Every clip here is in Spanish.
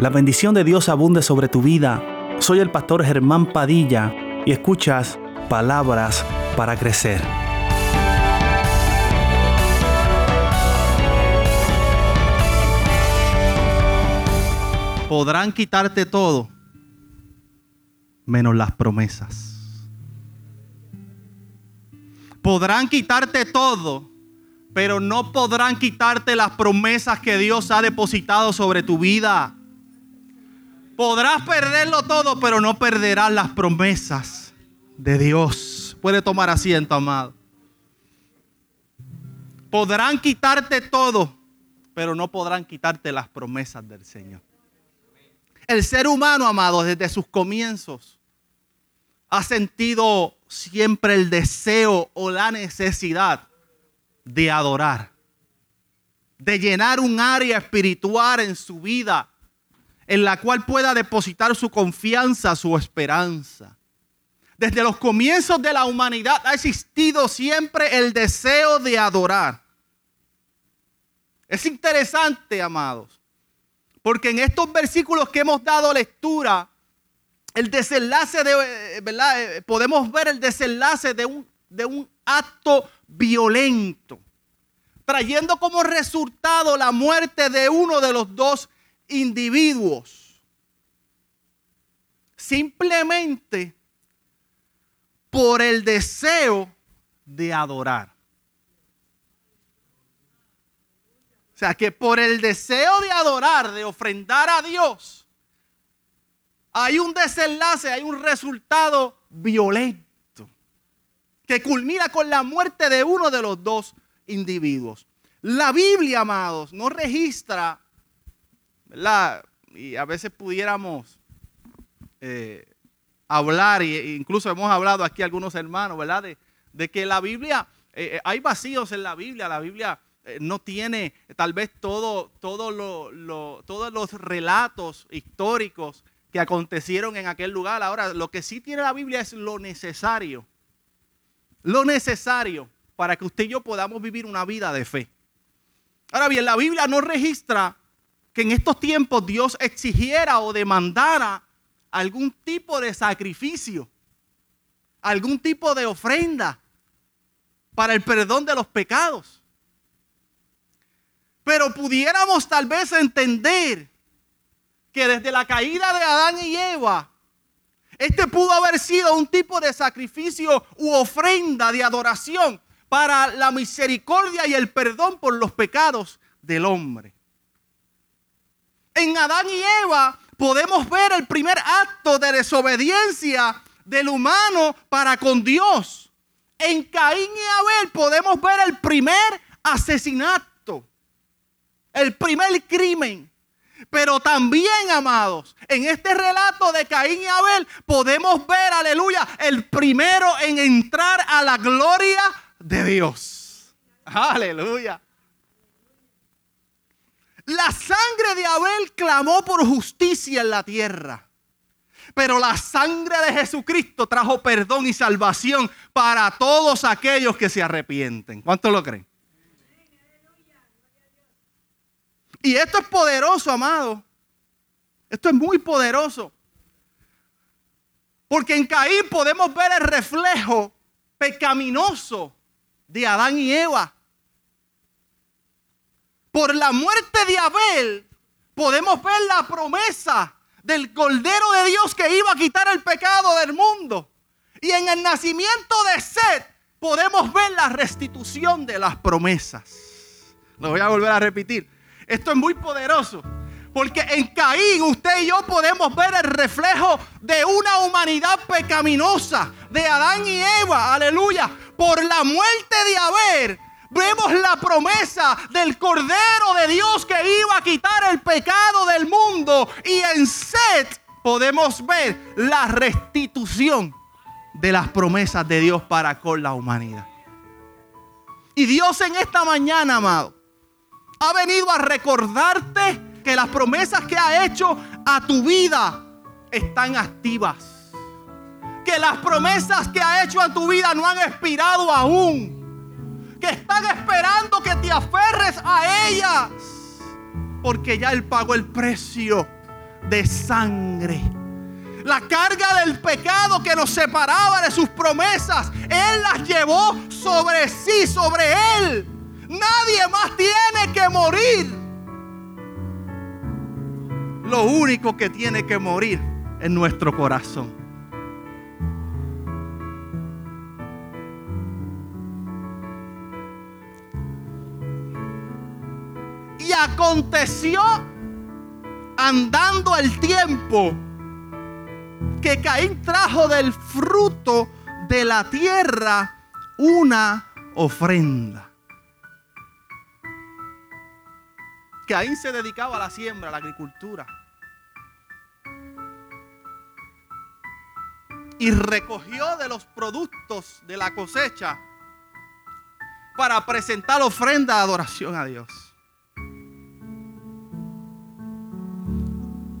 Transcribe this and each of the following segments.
La bendición de Dios abunde sobre tu vida. Soy el pastor Germán Padilla y escuchas palabras para crecer. Podrán quitarte todo, menos las promesas. Podrán quitarte todo, pero no podrán quitarte las promesas que Dios ha depositado sobre tu vida. Podrás perderlo todo, pero no perderás las promesas de Dios. Puede tomar asiento, amado. Podrán quitarte todo, pero no podrán quitarte las promesas del Señor. El ser humano, amado, desde sus comienzos, ha sentido siempre el deseo o la necesidad de adorar, de llenar un área espiritual en su vida en la cual pueda depositar su confianza, su esperanza. Desde los comienzos de la humanidad ha existido siempre el deseo de adorar. Es interesante, amados, porque en estos versículos que hemos dado lectura, el desenlace de, ¿verdad? Eh, podemos ver el desenlace de un, de un acto violento, trayendo como resultado la muerte de uno de los dos individuos. Simplemente por el deseo de adorar. O sea, que por el deseo de adorar, de ofrendar a Dios, hay un desenlace, hay un resultado violento que culmina con la muerte de uno de los dos individuos. La Biblia, amados, no registra y a veces pudiéramos eh, hablar, e incluso hemos hablado aquí algunos hermanos, ¿verdad? De, que la Biblia, eh, eh, hay vacíos en la Biblia, la Biblia no tiene tal vez todo, todo lo, todos los relatos históricos que acontecieron en aquel lugar. Ahora, lo que sí tiene la Biblia es lo necesario. Lo necesario para que usted y yo podamos vivir una vida de fe. Ahora bien, la Biblia no registra que en estos tiempos Dios exigiera o demandara algún tipo de sacrificio, algún tipo de ofrenda para el perdón de los pecados. Pero pudiéramos tal vez entender que desde la caída de Adán y Eva, este pudo haber sido un tipo de sacrificio u ofrenda de adoración para la misericordia y el perdón por los pecados del hombre. En Adán y Eva podemos ver el primer acto de desobediencia del humano para con Dios. En Caín y Abel podemos ver el primer asesinato, el primer crimen. Pero también, amados, en este relato de Caín y Abel podemos ver, aleluya, el primero en entrar a la gloria de Dios. Aleluya. La sangre de Abel clamó por justicia en la tierra. Pero la sangre de Jesucristo trajo perdón y salvación para todos aquellos que se arrepienten. ¿Cuántos lo creen? Y esto es poderoso, amado. Esto es muy poderoso. Porque en Caín podemos ver el reflejo pecaminoso de Adán y Eva. Por la muerte de Abel podemos ver la promesa del Cordero de Dios que iba a quitar el pecado del mundo. Y en el nacimiento de Seth podemos ver la restitución de las promesas. Lo voy a volver a repetir. Esto es muy poderoso. Porque en Caín usted y yo podemos ver el reflejo de una humanidad pecaminosa, de Adán y Eva, aleluya. Por la muerte de Abel vemos la promesa del Cordero de Dios que iba a quitar el pecado del mundo. Y en Set podemos ver la restitución de las promesas de Dios para con la humanidad. Y Dios en esta mañana, amado, ha venido a recordarte que las promesas que ha hecho a tu vida están activas. Que las promesas que ha hecho a tu vida no han expirado aún que están esperando que te aferres a ellas. Porque ya Él pagó el precio de sangre. La carga del pecado que nos separaba de sus promesas, Él las llevó sobre sí, sobre Él. Nadie más tiene que morir. Lo único que tiene que morir es nuestro corazón. Aconteció andando el tiempo que Caín trajo del fruto de la tierra una ofrenda. Caín se dedicaba a la siembra, a la agricultura. Y recogió de los productos de la cosecha para presentar ofrenda de adoración a Dios.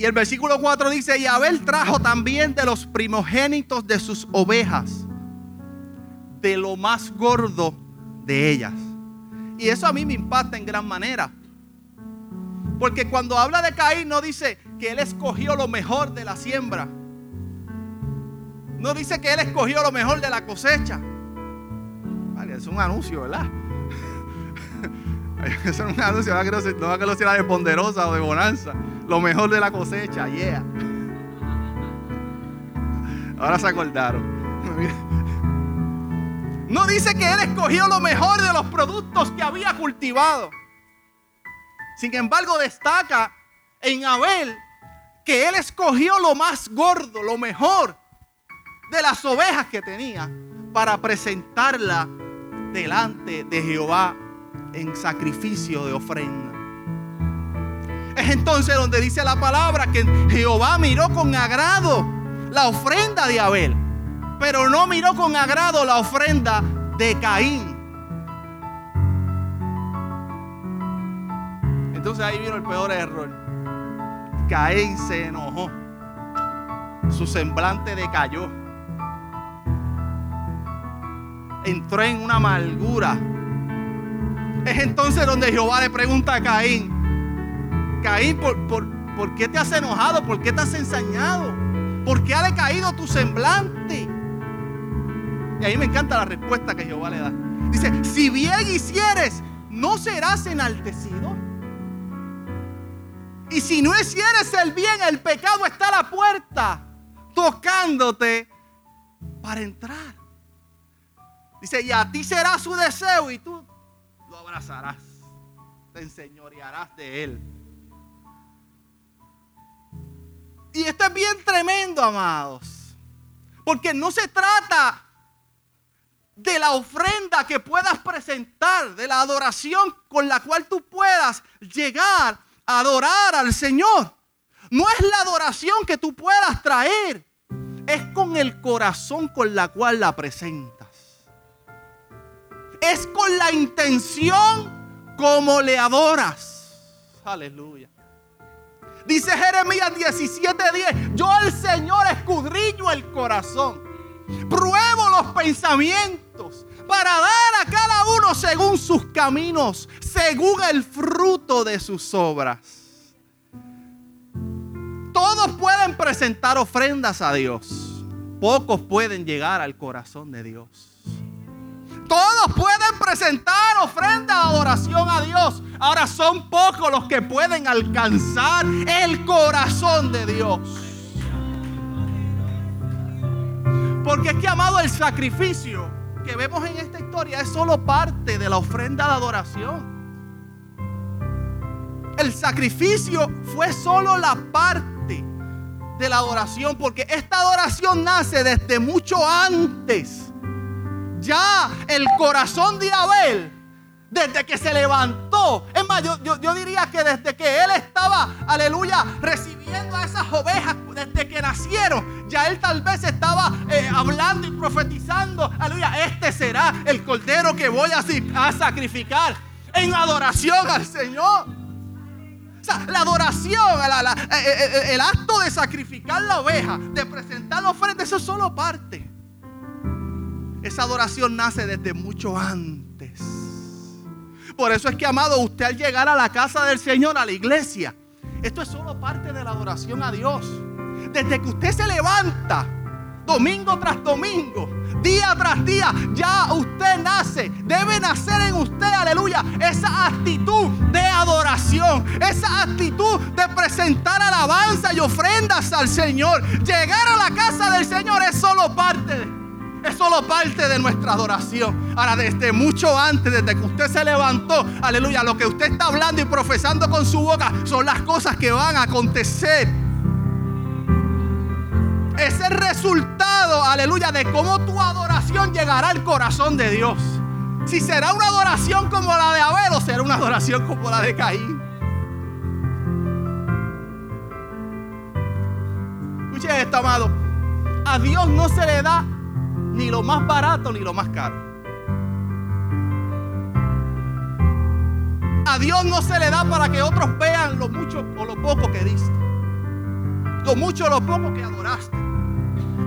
Y el versículo 4 dice, y Abel trajo también de los primogénitos de sus ovejas, de lo más gordo de ellas. Y eso a mí me impacta en gran manera. Porque cuando habla de Caín no dice que él escogió lo mejor de la siembra. No dice que él escogió lo mejor de la cosecha. Vale, es un anuncio, ¿verdad? es un anuncio, no va a que lo sea de ponderosa o de bonanza. Lo mejor de la cosecha, yeah. Ahora se acordaron. No dice que él escogió lo mejor de los productos que había cultivado. Sin embargo, destaca en Abel que él escogió lo más gordo, lo mejor de las ovejas que tenía para presentarla delante de Jehová en sacrificio de ofrenda. Es entonces donde dice la palabra que Jehová miró con agrado la ofrenda de Abel, pero no miró con agrado la ofrenda de Caín. Entonces ahí vino el peor error. Caín se enojó. Su semblante decayó. Entró en una amargura. Es entonces donde Jehová le pregunta a Caín, Caín, ¿por, por, qué te has enojado? ¿Por qué te has ensañado? ¿Por qué ha decaído tu semblante? Y ahí me encanta la respuesta que Jehová le da. Dice, si bien hicieres, ¿no serás enaltecido? Y si no hicieres el bien, el pecado está a la puerta, tocándote para entrar. Dice, y a ti será su deseo y tú lo abrazarás, te enseñorearás de él. Y esto es bien tremendo, amados. Porque no se trata de la ofrenda que puedas presentar, de la adoración con la cual tú puedas llegar a adorar al Señor. No es la adoración que tú puedas traer, es con el corazón con la cual la presentas. Es con la intención como le adoras. Aleluya. Dice Jeremías 17:10, yo al Señor escudriño el corazón, pruebo los pensamientos para dar a cada uno según sus caminos, según el fruto de sus obras. Todos pueden presentar ofrendas a Dios, pocos pueden llegar al corazón de Dios. Todos pueden presentar ofrenda de adoración a Dios. Ahora son pocos los que pueden alcanzar el corazón de Dios. Porque es que, amado, el sacrificio que vemos en esta historia es solo parte de la ofrenda de adoración. El sacrificio fue solo la parte de la adoración, porque esta adoración nace desde mucho antes ya el corazón de Abel, desde que se levantó, es más, yo, diría que desde que él estaba, aleluya, recibiendo a esas ovejas, desde que nacieron, ya él tal vez estaba eh, hablando y profetizando, aleluya, este será el cordero que voy a, sacrificar en adoración al Señor. O sea, la adoración, eh, eh, el acto de sacrificar la oveja, de presentar la ofrenda, eso es solo parte. Esa adoración nace desde mucho antes. Por eso es que, amado, usted al llegar a la casa del Señor, a la iglesia, Esto es solo parte de la adoración a Dios. Desde que usted se levanta, domingo tras domingo, día tras día, ya usted nace. Debe nacer en usted, aleluya, esa actitud de adoración, esa actitud de presentar alabanza y ofrendas al Señor. Llegar a la casa del Señor es solo parte de es solo parte de nuestra adoración. Ahora, desde mucho antes, desde que usted se levantó, aleluya, lo que usted está hablando y profesando con su boca son las cosas que van a acontecer. Es el resultado, aleluya, de cómo tu adoración llegará al corazón de Dios. Si será una adoración como la de Abel o será una adoración como la de Caín. Escuche esto, amado. A Dios no se le da ni lo más barato ni lo más caro. A Dios no se le da para que otros vean lo mucho o lo poco que diste. Lo mucho o lo poco que adoraste.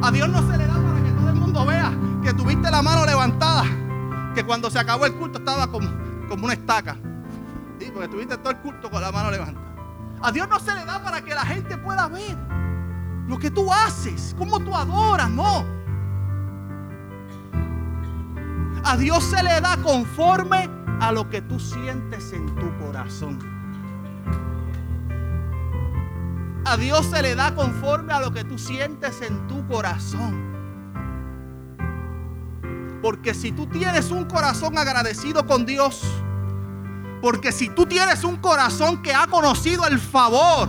A Dios no se le da para que todo el mundo vea que tuviste la mano levantada. Que cuando se acabó el culto estaba como, como una estaca. Sí, porque tuviste todo el culto con la mano levantada. A Dios no se le da para que la gente pueda ver lo que tú haces, cómo tú adoras, no. A Dios se le da conforme a lo que tú sientes en tu corazón. A Dios se le da conforme a lo que tú sientes en tu corazón. Porque si tú tienes un corazón agradecido con Dios, porque si tú tienes un corazón que ha conocido el favor,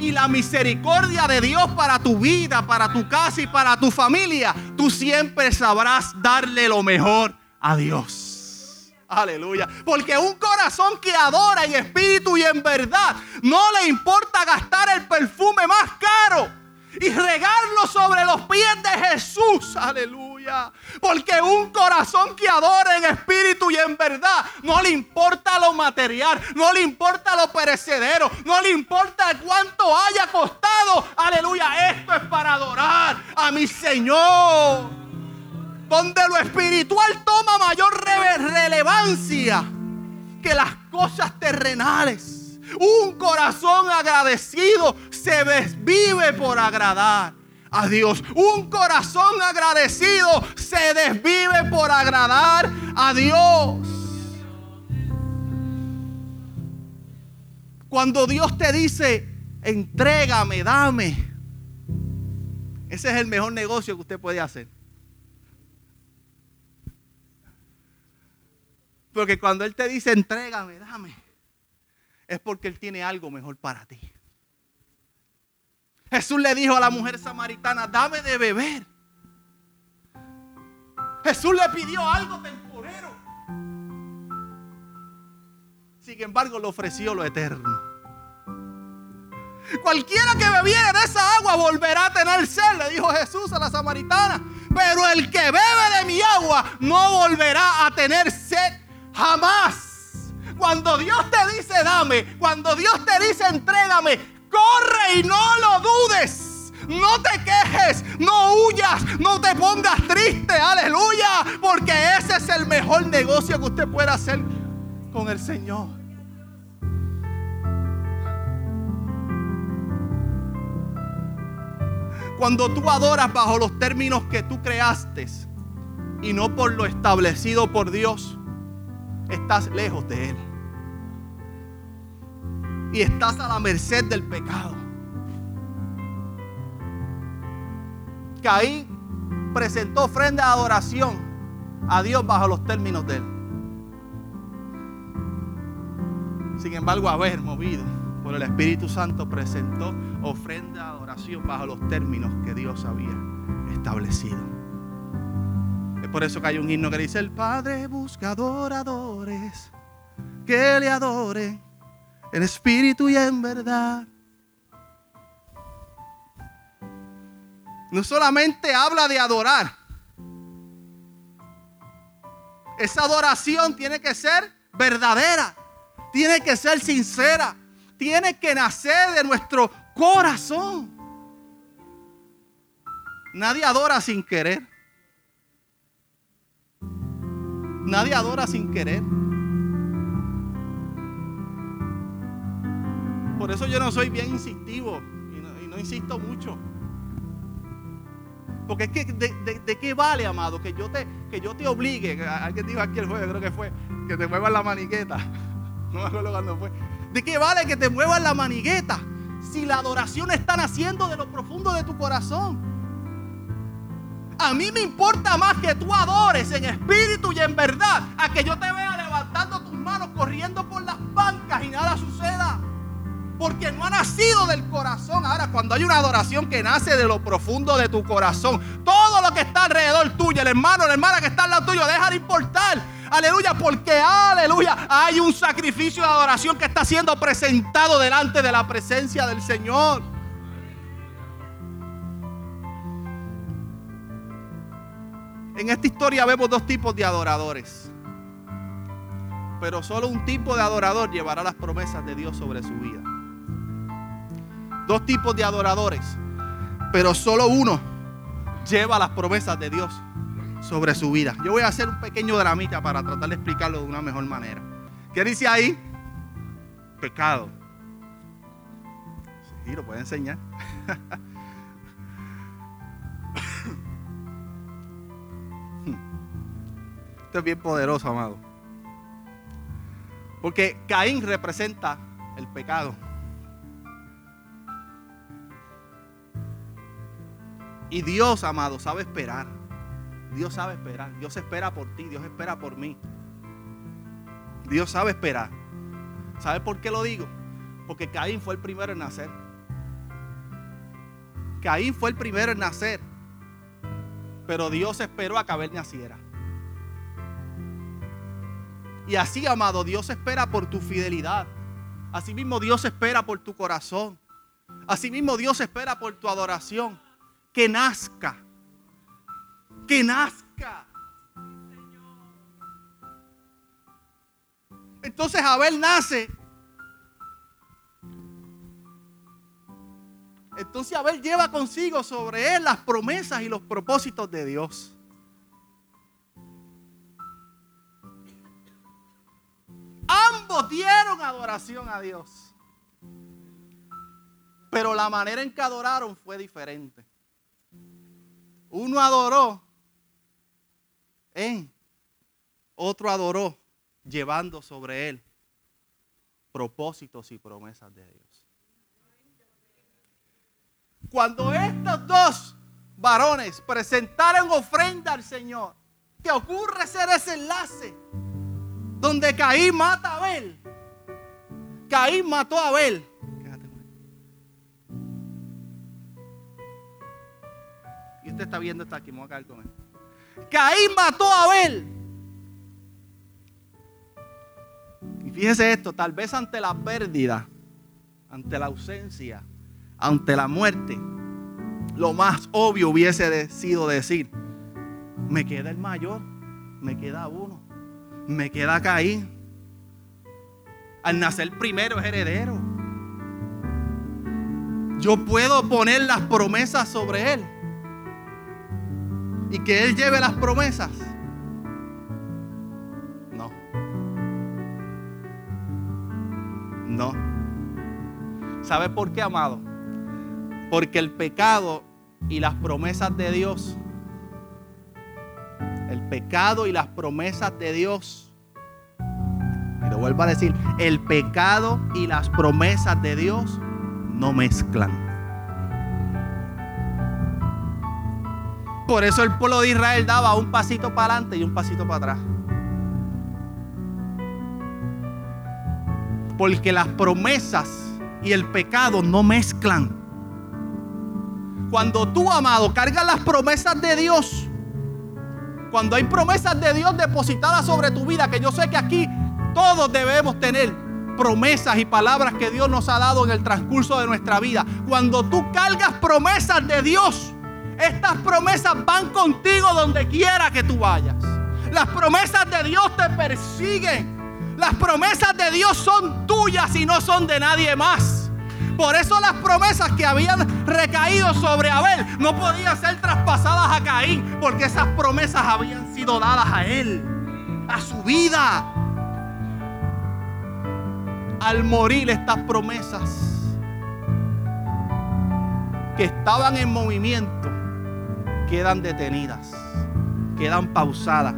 y la misericordia de Dios para tu vida, para tu casa y para tu familia, tú siempre sabrás darle lo mejor a Dios. Aleluya. Porque un corazón que adora en espíritu y en verdad, no le importa gastar el perfume más caro y regarlo sobre los pies de Jesús. Aleluya. Porque un corazón que adora en espíritu y en verdad, no le importa lo material, no le importa lo perecedero, no le importa cuánto haya costado. Aleluya. Esto es para adorar a mi Señor. Donde lo espiritual toma mayor relevancia que las cosas terrenales. Un corazón agradecido se desvive por agradar a Dios. Un corazón agradecido se desvive por agradar a Dios. Cuando Dios te dice, entrégame, dame, ese es el mejor negocio que usted puede hacer. Porque cuando Él te dice, entrégame, dame, es porque Él tiene algo mejor para ti. Jesús le dijo a la mujer samaritana, dame de beber. Jesús le pidió algo temporero. Sin embargo, le ofreció lo eterno. Cualquiera que bebiera de esa agua volverá a tener sed, le dijo Jesús a la samaritana. Pero el que bebe de mi agua no volverá a tener sed jamás. Cuando Dios te dice dame, cuando Dios te dice entrégame, corre y no lo dudes. No te quejes, no huyas, no te pongas triste, aleluya, porque ese es el mejor negocio que usted pueda hacer con el Señor. Cuando tú adoras bajo los términos que tú creaste y no por lo establecido por Dios, estás lejos de Él y estás a la merced del pecado. Caín presentó ofrenda de adoración a Dios bajo los términos de él. Sin embargo, haber movido por el Espíritu Santo presentó ofrenda de adoración bajo los términos que Dios había establecido. Es por eso que hay un himno que dice, el Padre busca adoradores que le adoren en espíritu y en verdad. No solamente habla de adorar. Esa adoración tiene que ser verdadera, tiene que ser sincera, tiene que nacer de nuestro corazón. Nadie adora sin querer. Nadie adora sin querer. Por eso yo no soy bien insistivo y no, insisto mucho. Porque es que de, qué vale, amado, que yo te, que yo te obligue, alguien dijo aquí el jueves, creo que fue, que te muevas la maniqueta. No me acuerdo cuándo fue. ¿De qué vale que te muevas la manigueta si la adoración está naciendo de lo profundo de tu corazón? A mí me importa más que tú adores en espíritu y en verdad a que yo te vea Porque no ha nacido del corazón. Ahora, cuando hay una adoración que nace de lo profundo de tu corazón, todo lo que está alrededor tuyo, el hermano, la hermana que está al lado tuyo, deja de importar. Aleluya, porque aleluya, hay un sacrificio de adoración que está siendo presentado delante de la presencia del Señor. En esta historia vemos dos tipos de adoradores. Pero solo un tipo de adorador llevará las promesas de Dios sobre su vida. Dos tipos de adoradores. Pero solo uno lleva las promesas de Dios sobre su vida. Yo voy a hacer un pequeño dramita para tratar de explicarlo de una mejor manera. ¿Qué dice ahí? Pecado. Sí, lo puede enseñar. Esto es bien poderoso, amado. Porque Caín representa el pecado. Y Dios, amado, sabe esperar. Dios sabe esperar. Dios espera por ti. Dios espera por mí. Dios sabe esperar. ¿Sabe por qué lo digo? Porque Caín fue el primero en nacer. Caín fue el primero en nacer. Pero Dios esperó a que Abel naciera. Y así, amado, Dios espera por tu fidelidad. Asimismo, Dios espera por tu corazón. Asimismo, Dios espera por tu adoración. Que nazca. Que nazca. Entonces Abel nace. Entonces Abel lleva consigo sobre él las promesas y los propósitos de Dios. Ambos dieron adoración a Dios. Pero la manera en que adoraron fue diferente. Uno adoró en, otro adoró llevando sobre él propósitos y promesas de Dios. Cuando estos dos varones presentaron ofrenda al Señor, ¿qué ocurre ser ese enlace donde Caín mata a Abel. Caín mató a Abel. Está viendo esto aquí, me voy a caer con él. Caín mató a Abel. Y fíjese esto, tal vez ante la pérdida, ante la ausencia, ante la muerte, lo más obvio hubiese sido decir, me queda el mayor, me queda uno me queda Caín. Al nacer primero es heredero. Yo puedo poner las promesas sobre él. Y que él lleve las promesas. No. No. ¿Sabe por qué, amado? Porque el pecado y las promesas de Dios el pecado y las promesas de Dios. Y lo vuelvo a decir, el pecado y las promesas de Dios no mezclan. Por eso el pueblo de Israel daba un pasito para adelante y un pasito para atrás. Porque las promesas y el pecado no mezclan. Cuando tú, amado, cargas las promesas de Dios, cuando hay promesas de Dios depositadas sobre tu vida, que yo sé que aquí todos debemos tener promesas y palabras que Dios nos ha dado en el transcurso de nuestra vida. Cuando tú cargas promesas de Dios, estas promesas van contigo donde quiera que tú vayas. Las promesas de Dios te persiguen. Las promesas de Dios son tuyas y no son de nadie más. Por eso las promesas que habían recaído sobre Abel no podían ser traspasadas a Caín, porque esas promesas habían sido dadas a él, a su vida. al morir estas promesas que estaban en movimiento, quedan detenidas, quedan pausadas,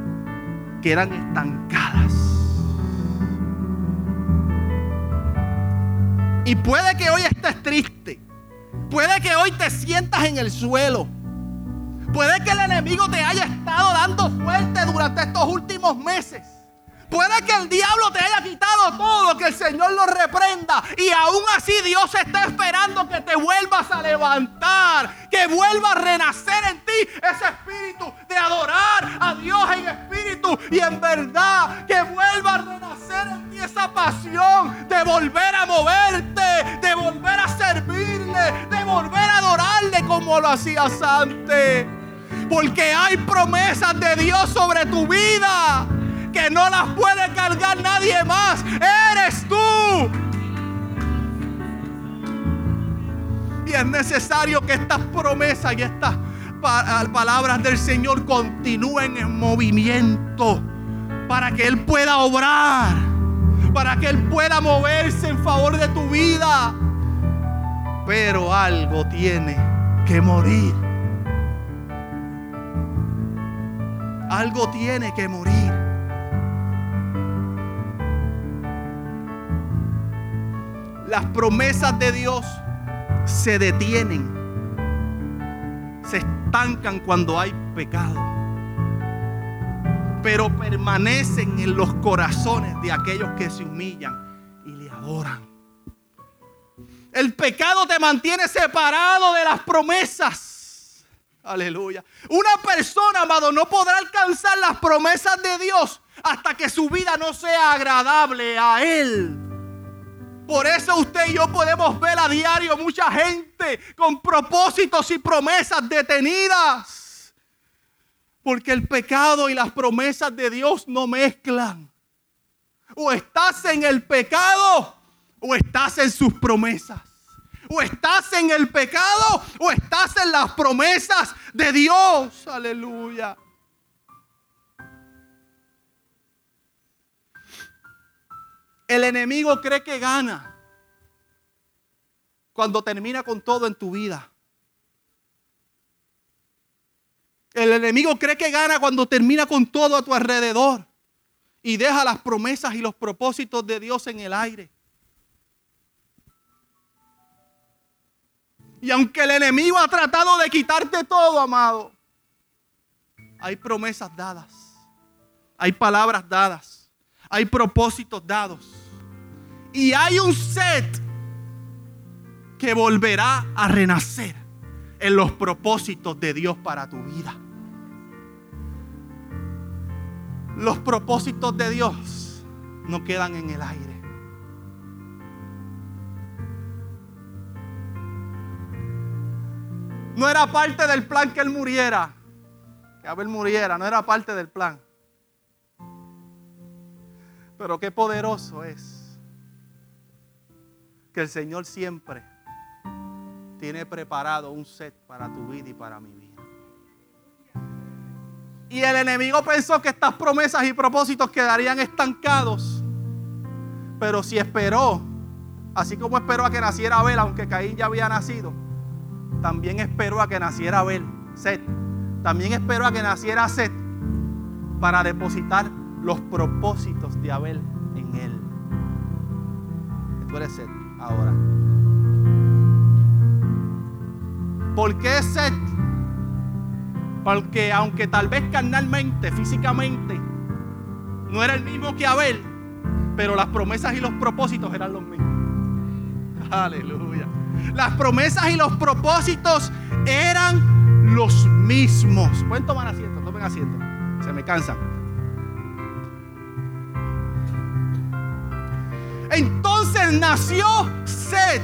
quedan estancadas. Y puede que hoy estés triste. Puede que hoy te sientas en el suelo. Puede que el enemigo te haya estado dando fuerte durante estos últimos meses. Puede que el diablo te haya quitado todo, que el Señor lo reprenda. Y aún así Dios está esperando que te vuelvas a levantar, que vuelva a renacer en ti ese espíritu de adorar a Dios en espíritu y en verdad, que vuelva a renacer en ti esa pasión de volver a moverte, de volver a servirle, de volver a adorarle como lo hacías antes. Porque hay promesas de Dios sobre tu vida que no las puede cargar nadie más. Eres tú. Y es necesario que estas promesas y estas palabras del Señor continúen en movimiento para que Él pueda obrar, para que Él pueda moverse en favor de tu vida. Pero algo tiene que morir. Algo tiene que morir. Las promesas de Dios se detienen, se estancan cuando hay pecado, pero permanecen en los corazones de aquellos que se humillan y le adoran. El pecado te mantiene separado de las promesas. Aleluya. Una persona, amado, no podrá alcanzar las promesas de Dios hasta que su vida no sea agradable a Él. Por eso usted y yo podemos ver a diario mucha gente con propósitos y promesas detenidas. Porque el pecado y las promesas de Dios no mezclan. O estás en el pecado o estás en sus promesas. O estás en el pecado o estás en las promesas de Dios. Aleluya. El enemigo cree que gana cuando termina con todo en tu vida. El enemigo cree que gana cuando termina con todo a tu alrededor y deja las promesas y los propósitos de Dios en el aire. Y aunque el enemigo ha tratado de quitarte todo, amado, hay promesas dadas, hay palabras dadas, hay propósitos dados. Y hay un set que volverá a renacer en los propósitos de Dios para tu vida. Los propósitos de Dios no quedan en el aire. No era parte del plan que Él muriera. Que Abel muriera, no era parte del plan. Pero qué poderoso es que el Señor siempre tiene preparado un set para tu vida y para mi vida. Y el enemigo pensó que estas promesas y propósitos quedarían estancados. Pero si esperó, así como esperó a que naciera Abel, aunque Caín ya había nacido, también esperó a que naciera Abel, Set. También esperó a que naciera Set para depositar los propósitos de Abel en él. Tú eres Set ahora. ¿Por qué Seth? Porque aunque tal vez carnalmente, físicamente, no era el mismo que Abel, pero las promesas y los propósitos eran los mismos. Aleluya. Las promesas y los propósitos eran los mismos. Pueden tomar asiento, tomen asiento. Se me cansan. Nació Set.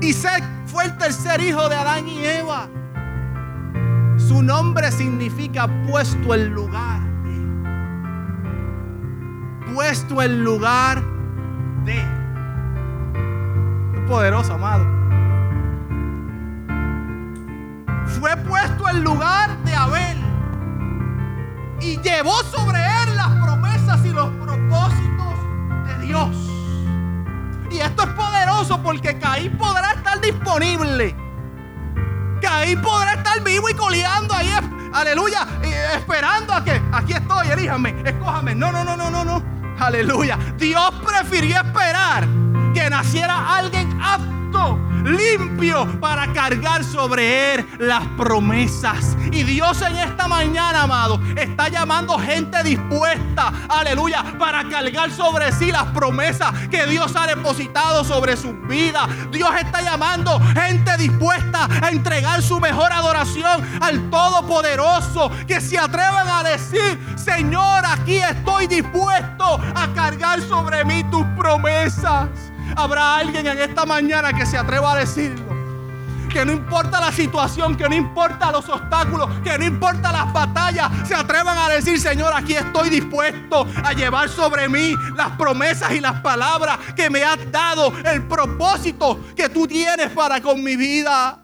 Y Set fue el tercer hijo de Adán y Eva. Su nombre significa puesto en lugar Puesto en lugar de. Poderoso, amado. Fue puesto en lugar de Abel. Y llevó sobre él las promesas y los de Dios. Y esto es poderoso porque Caín podrá estar disponible. Caín podrá estar vivo y coleando ahí, aleluya, esperando a que aquí estoy, elíjame, escójame. No, no, no, no, no, no. Aleluya. Dios prefirió esperar que naciera alguien apto limpio para cargar sobre él las promesas. Y Dios en esta mañana, amado, está llamando gente dispuesta, aleluya, para cargar sobre sí las promesas que Dios ha depositado sobre su vida. Dios está llamando gente dispuesta a entregar su mejor adoración al Todopoderoso, que se atrevan a decir, Señor, aquí estoy dispuesto a cargar sobre mí tus promesas. Habrá alguien en esta mañana que se atreva a decirlo. Que no importa la situación, que no importa los obstáculos, que no importa las batallas, se atrevan a decir, Señor, aquí estoy dispuesto a llevar sobre mí las promesas y las palabras que me has dado, el propósito que tú tienes para con mi vida.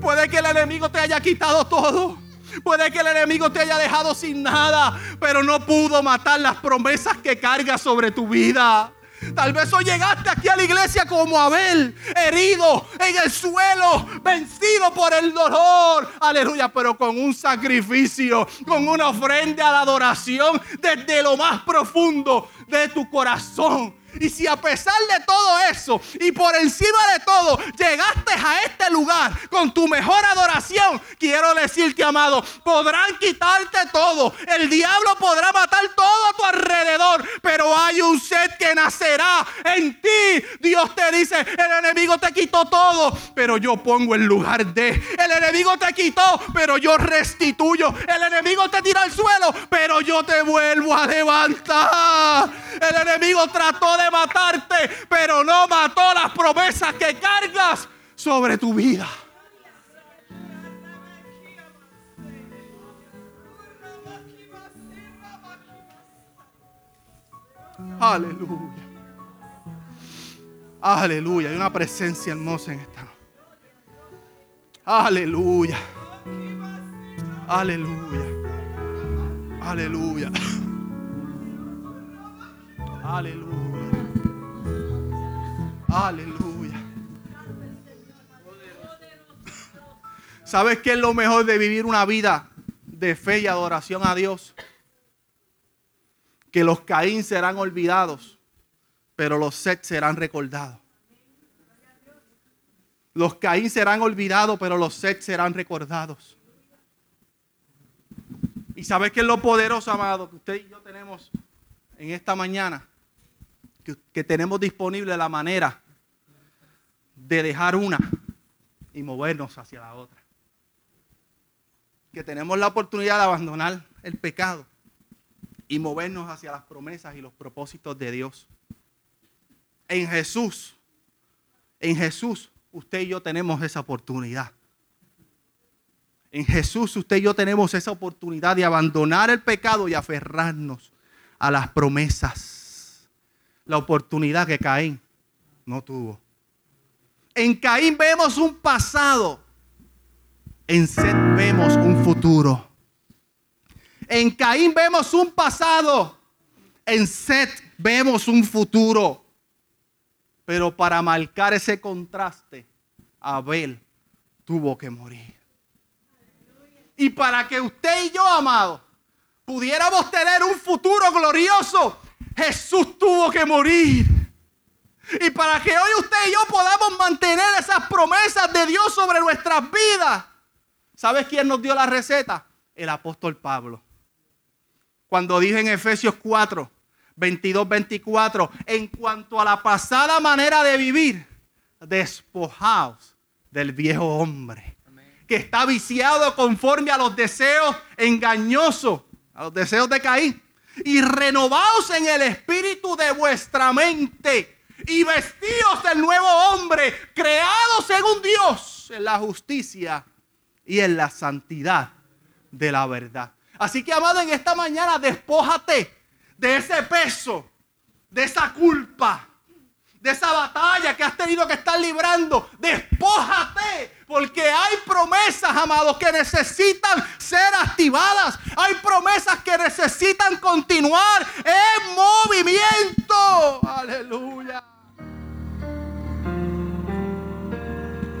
Puede que el enemigo te haya quitado todo. Puede que el enemigo te haya dejado sin nada, pero no pudo matar las promesas que carga sobre tu vida. Tal vez hoy llegaste aquí a la iglesia como Abel, herido en el suelo, vencido por el dolor. Aleluya, pero con un sacrificio, con una ofrenda a la adoración desde lo más profundo de tu corazón. Y si a pesar de todo eso y por encima de todo llegaste a este lugar con tu mejor adoración, quiero decirte, amado, podrán quitarte todo. El diablo podrá matar todo a tu alrededor, pero hay un ser que nacerá en ti. Dios te dice, el enemigo te quitó todo, pero yo pongo el lugar de. El enemigo te quitó, pero yo restituyo. El enemigo te tira al suelo, pero yo te vuelvo a levantar. El enemigo trató de matarte, pero no mató las promesas que cargas sobre tu vida. Aleluya. Aleluya. Hay una presencia hermosa en esta. Aleluya. Aleluya. Aleluya. Aleluya. Aleluya. ¿Sabes qué es lo mejor de vivir una vida de fe y adoración a Dios? Que los Caín serán olvidados, pero los Set serán recordados. Los Caín serán olvidados, pero los Set serán recordados. ¿Y sabes qué es lo poderoso, amado, que usted y yo tenemos en esta mañana? Que, tenemos disponible la manera de dejar una y movernos hacia la otra. Que tenemos la oportunidad de abandonar el pecado y movernos hacia las promesas y los propósitos de Dios. En Jesús, en Jesús, usted y yo tenemos esa oportunidad. En Jesús usted y yo tenemos esa oportunidad de abandonar el pecado y aferrarnos a las promesas la oportunidad que Caín no tuvo. En Caín vemos un pasado. En Seth vemos un futuro. En Caín vemos un pasado. En Seth vemos un futuro. Pero para marcar ese contraste, Abel tuvo que morir. Y para que usted y yo, amado, pudiéramos tener un futuro glorioso, Jesús tuvo que morir. Y para que hoy usted y yo podamos mantener esas promesas de Dios sobre nuestras vidas. ¿Sabes quién nos dio la receta? El apóstol Pablo. Cuando dijo en Efesios 4, 22, 24, en cuanto a la pasada manera de vivir, despojaos del viejo hombre, que está viciado conforme a los deseos engañosos, a los deseos de Caín y renovaos en el espíritu de vuestra mente y vestíos del nuevo hombre, creado según Dios en la justicia y en la santidad de la verdad. Así que, amado, en esta mañana despójate de ese peso, de esa culpa, de esa batalla que has tenido que estar librando. Despójate, porque hay promesas, amados, que necesitan ser activadas. Hay promesas que necesitan continuar en movimiento. Aleluya.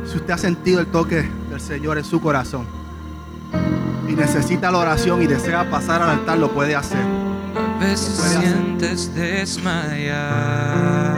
Si usted ha sentido el toque del Señor en su corazón y necesita la oración y desea pasar al altar, lo puede hacer. A veces Puede hacer. sientes desmayar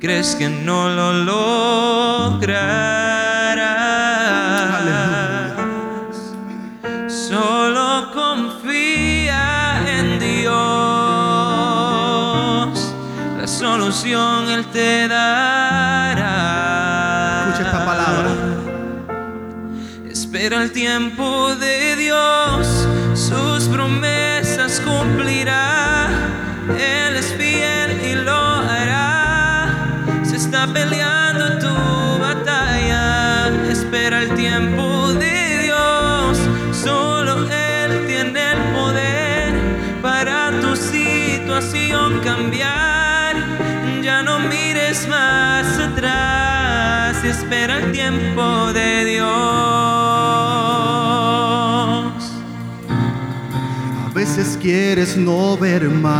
crees que no lo lograrás. Solo confía en Dios, la solución Él te dará. Escucha esta palabra. Espera el tiempo de espera el tiempo de Dios. A veces quieres no ver más.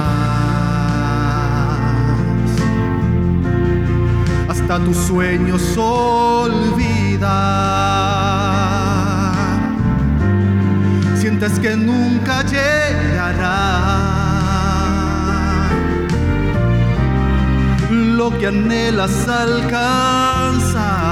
Hasta tus sueños olvidar. Sientes que nunca llegará. Lo que anhelas alcanzar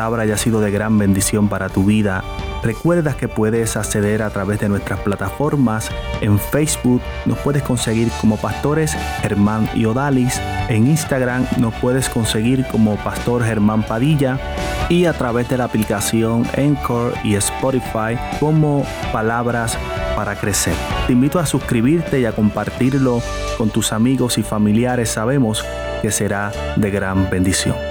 palabra haya sido de gran bendición para tu vida. Recuerda que puedes acceder a través de nuestras plataformas. En Facebook nos puedes conseguir como pastores Germán y Odalis. En Instagram nos puedes conseguir como Pastor Germán Padilla. y a través de la aplicación Encore y Spotify como Palabras para Crecer. Te invito a suscribirte y a compartirlo con tus amigos y familiares. Sabemos que será de gran bendición.